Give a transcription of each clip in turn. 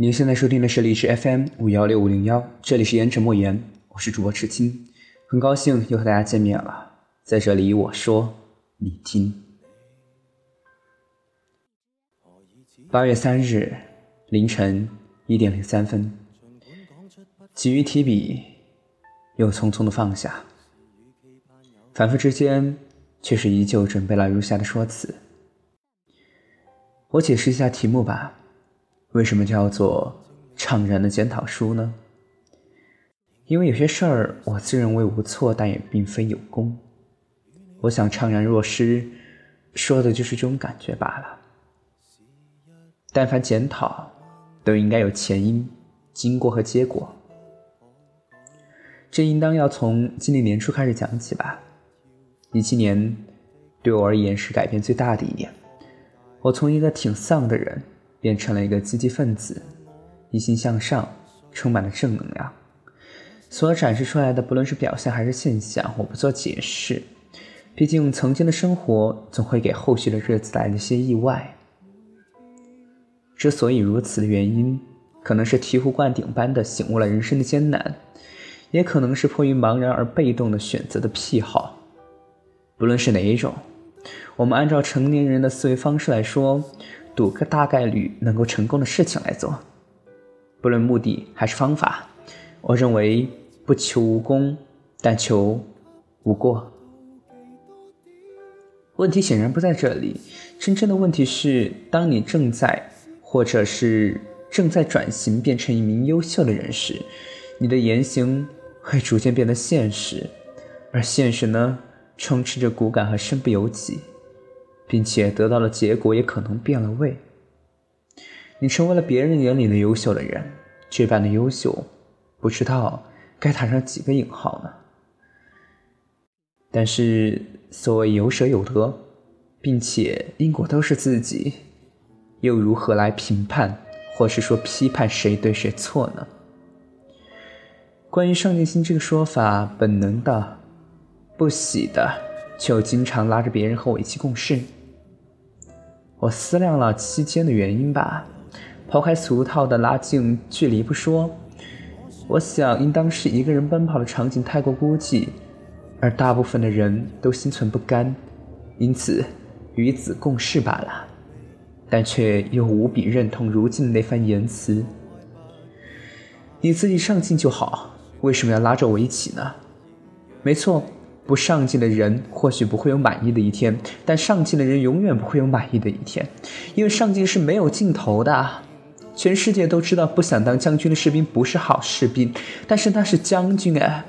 您现在收听的是荔枝 FM 五幺六五零幺，这里是言者莫言，我是主播赤青，很高兴又和大家见面了。在这里，我说你听。八月三日凌晨一点零三分，急于提笔，又匆匆的放下，反复之间，却是依旧准备了如下的说辞。我解释一下题目吧。为什么叫做怅然的检讨书呢？因为有些事儿我自认为无错，但也并非有功。我想怅然若失，说的就是这种感觉罢了。但凡检讨，都应该有前因、经过和结果。这应当要从今年年初开始讲起吧。一七年对我而言是改变最大的一年。我从一个挺丧的人。变成了一个积极分子，一心向上，充满了正能量。所展示出来的，不论是表象还是现象，我不做解释。毕竟曾经的生活总会给后续的日子带来一些意外。之所以如此的原因，可能是醍醐灌顶般的醒悟了人生的艰难，也可能是迫于茫然而被动的选择的癖好。不论是哪一种，我们按照成年人的思维方式来说。赌个大概率能够成功的事情来做，不论目的还是方法，我认为不求无功，但求无过。问题显然不在这里，真正的问题是，当你正在或者是正在转型变成一名优秀的人时，你的言行会逐渐变得现实，而现实呢，充斥着骨感和身不由己。并且得到的结果也可能变了味。你成为了别人眼里的优秀的人，这般的优秀，不知道该打上几个引号呢？但是所谓有舍有得，并且因果都是自己，又如何来评判或是说批判谁对谁错呢？关于上进心这个说法，本能的、不喜的，就经常拉着别人和我一起共事。我思量了期间的原因吧，抛开俗套的拉近距离不说，我想应当是一个人奔跑的场景太过孤寂，而大部分的人都心存不甘，因此与子共事罢了。但却又无比认同如今的那番言辞：“你自己上进就好，为什么要拉着我一起呢？”没错。不上进的人或许不会有满意的一天，但上进的人永远不会有满意的一天，因为上进是没有尽头的。全世界都知道，不想当将军的士兵不是好士兵，但是那是将军哎，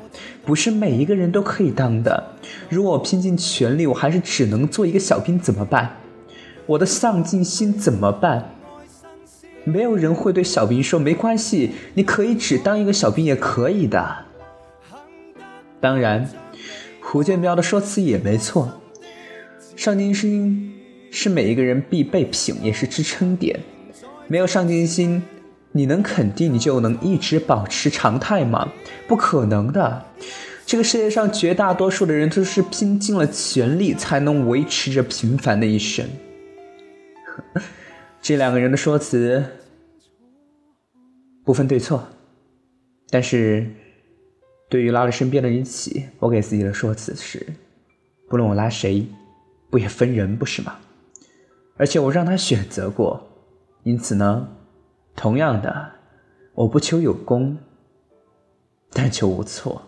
不是每一个人都可以当的。如果我拼尽全力，我还是只能做一个小兵，怎么办？我的上进心怎么办？没有人会对小兵说没关系，你可以只当一个小兵也可以的。当然。胡建彪的说辞也没错，上进心是每一个人必备品，也是支撑点。没有上进心，你能肯定你就能一直保持常态吗？不可能的。这个世界上绝大多数的人都是拼尽了全力才能维持着平凡的一生。这两个人的说辞不分对错，但是。对于拉着身边的人起，我给自己的说辞是：不论我拉谁，不也分人不是吗？而且我让他选择过，因此呢，同样的，我不求有功，但求无错。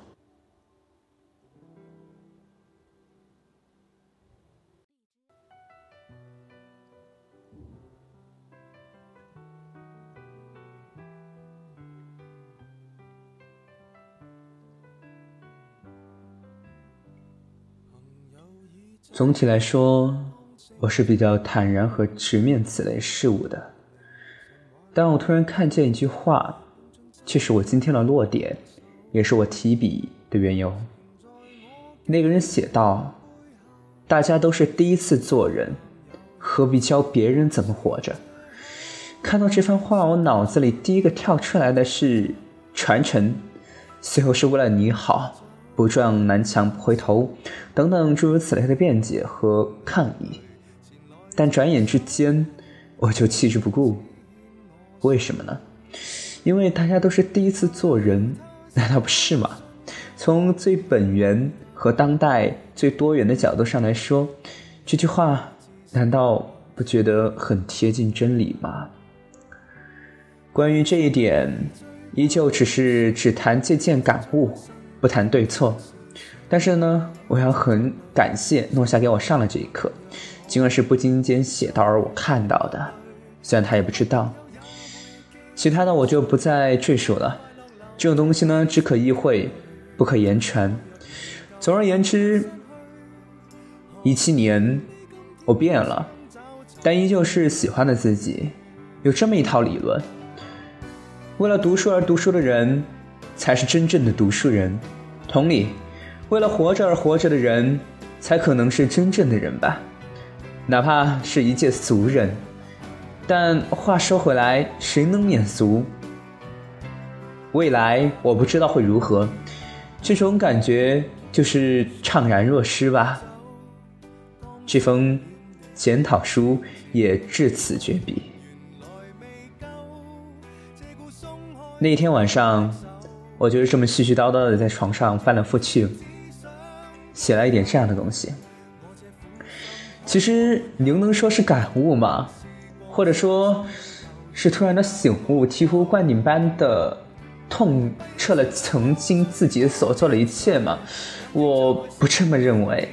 总体来说，我是比较坦然和直面此类事物的。但我突然看见一句话，却是我今天的落点，也是我提笔的缘由。那个人写道：“大家都是第一次做人，何必教别人怎么活着？”看到这番话，我脑子里第一个跳出来的是传承，随后是为了你好。不撞南墙不回头，等等诸如此类的辩解和抗议，但转眼之间我就弃之不顾。为什么呢？因为大家都是第一次做人，难道不是吗？从最本源和当代最多元的角度上来说，这句话难道不觉得很贴近真理吗？关于这一点，依旧只是只谈借鉴感悟，不谈对错。但是呢，我要很感谢诺夏给我上了这一课，尽管是不经意间写到而我看到的，虽然他也不知道。其他的我就不再赘述了，这种东西呢，只可意会，不可言传。总而言之，一七年我变了，但依旧是喜欢的自己。有这么一套理论：为了读书而读书的人，才是真正的读书人。同理。为了活着而活着的人，才可能是真正的人吧，哪怕是一介俗人。但话说回来，谁能免俗？未来我不知道会如何，这种感觉就是怅然若失吧。这封检讨书也至此绝笔。那天晚上，我就是这么絮絮叨叨的在床上翻来覆去。写了一点这样的东西，其实您能说是感悟吗？或者说，是突然的醒悟，醍醐灌顶般的痛彻了曾经自己所做的一切吗？我不这么认为。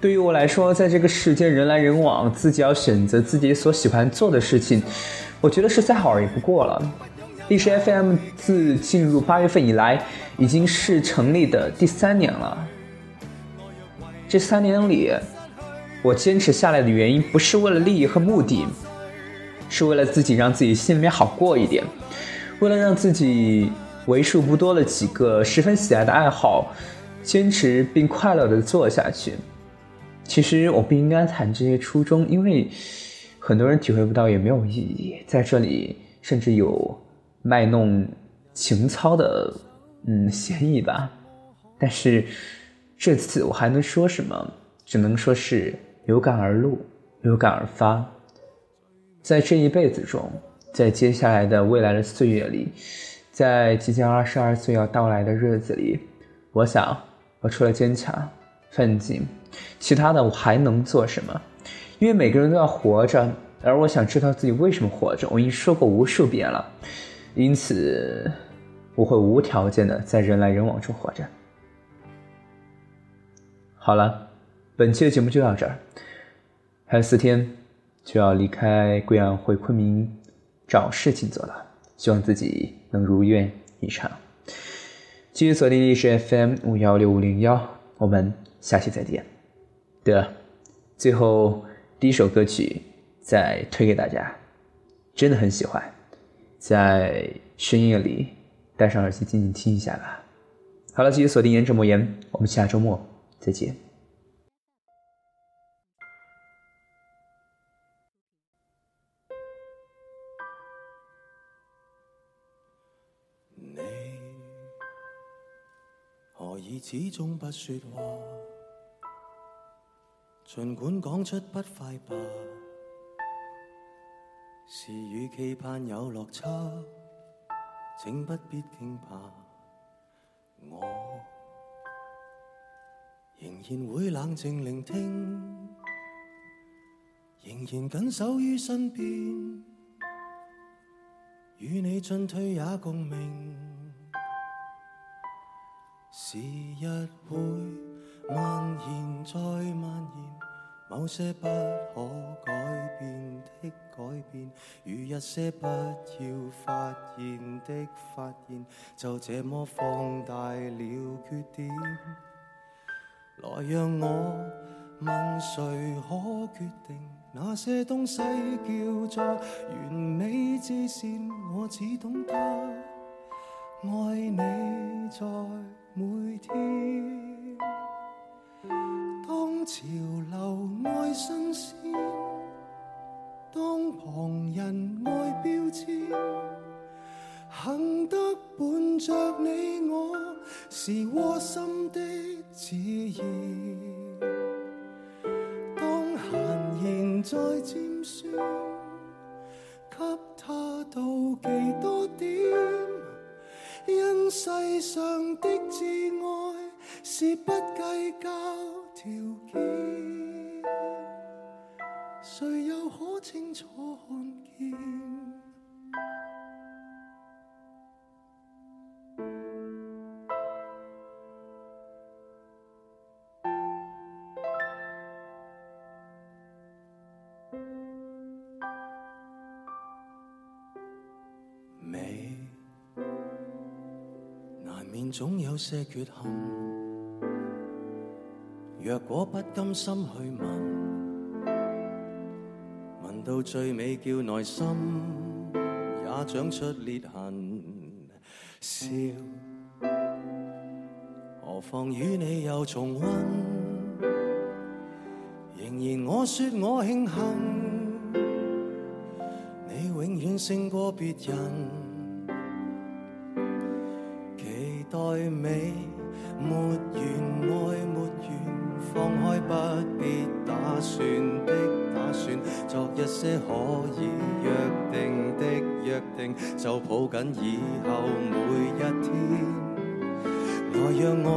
对于我来说，在这个世间人来人往，自己要选择自己所喜欢做的事情，我觉得是再好也不过了。历史 FM 自进入八月份以来，已经是成立的第三年了。这三年里，我坚持下来的原因不是为了利益和目的，是为了自己让自己心里面好过一点，为了让自己为数不多的几个十分喜爱的爱好坚持并快乐的做下去。其实我不应该谈这些初衷，因为很多人体会不到也没有意义。在这里，甚至有卖弄情操的嗯嫌疑吧。但是。这次我还能说什么？只能说是有感而录，有感而发。在这一辈子中，在接下来的未来的岁月里，在即将二十二岁要到来的日子里，我想，我除了坚强、奋进，其他的我还能做什么？因为每个人都要活着，而我想知道自己为什么活着。我已经说过无数遍了，因此，我会无条件的在人来人往中活着。好了，本期的节目就到这儿，还有四天就要离开贵阳回昆明找事情做了，希望自己能如愿以偿。继续锁定历史 FM 五幺六五零幺，我们下期再见。的，最后第一首歌曲再推给大家，真的很喜欢，在深夜里戴上耳机静静听一下吧。好了，继续锁定颜值魔言，我们下周末。再见。你何以始终不说话？尽管讲出不快吧，是与期盼有落差，请不必惊怕我。仍然会冷静聆听，仍然紧守于身边，与你进退也共鸣。时日会蔓延再蔓延，某些不可改变的改变，与一些不要发现的发现，就这么放大了缺点。来让我问谁可决定那些东西叫做完美之线？我只懂得爱你在每天。潮流爱新鲜，当旁人爱标签。幸得伴着你，我是窝心的自然。当闲言再尖酸，给他妒忌多点？因世上的挚爱是不计较条件，谁又可清楚看见？美难免总有些缺陷，若果不甘心去问，问到最尾叫内心也长出裂痕。笑，何妨与你又重温？仍然我说我庆幸。你永远胜过别人，期待美没完爱没完，放开不必打算的打算，作一些可以约定的约定，就抱紧以后每一天。来让我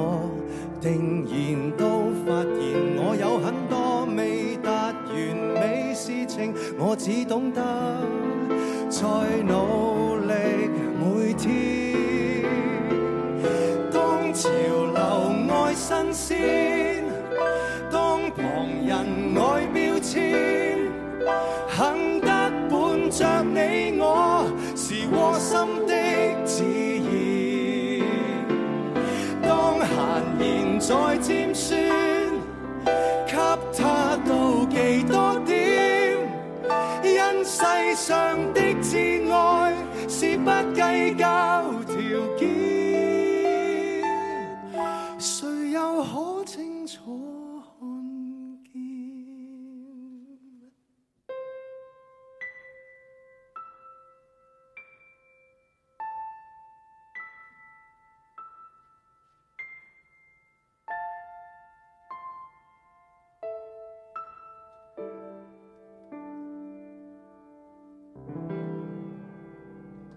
定然都发现，我有很多未达完美事情，我只懂得再努力每天。当潮流爱新鲜，你我，是窝心的自然。当闲言再尖酸，给他妒忌多点？因世上的至爱是不计较。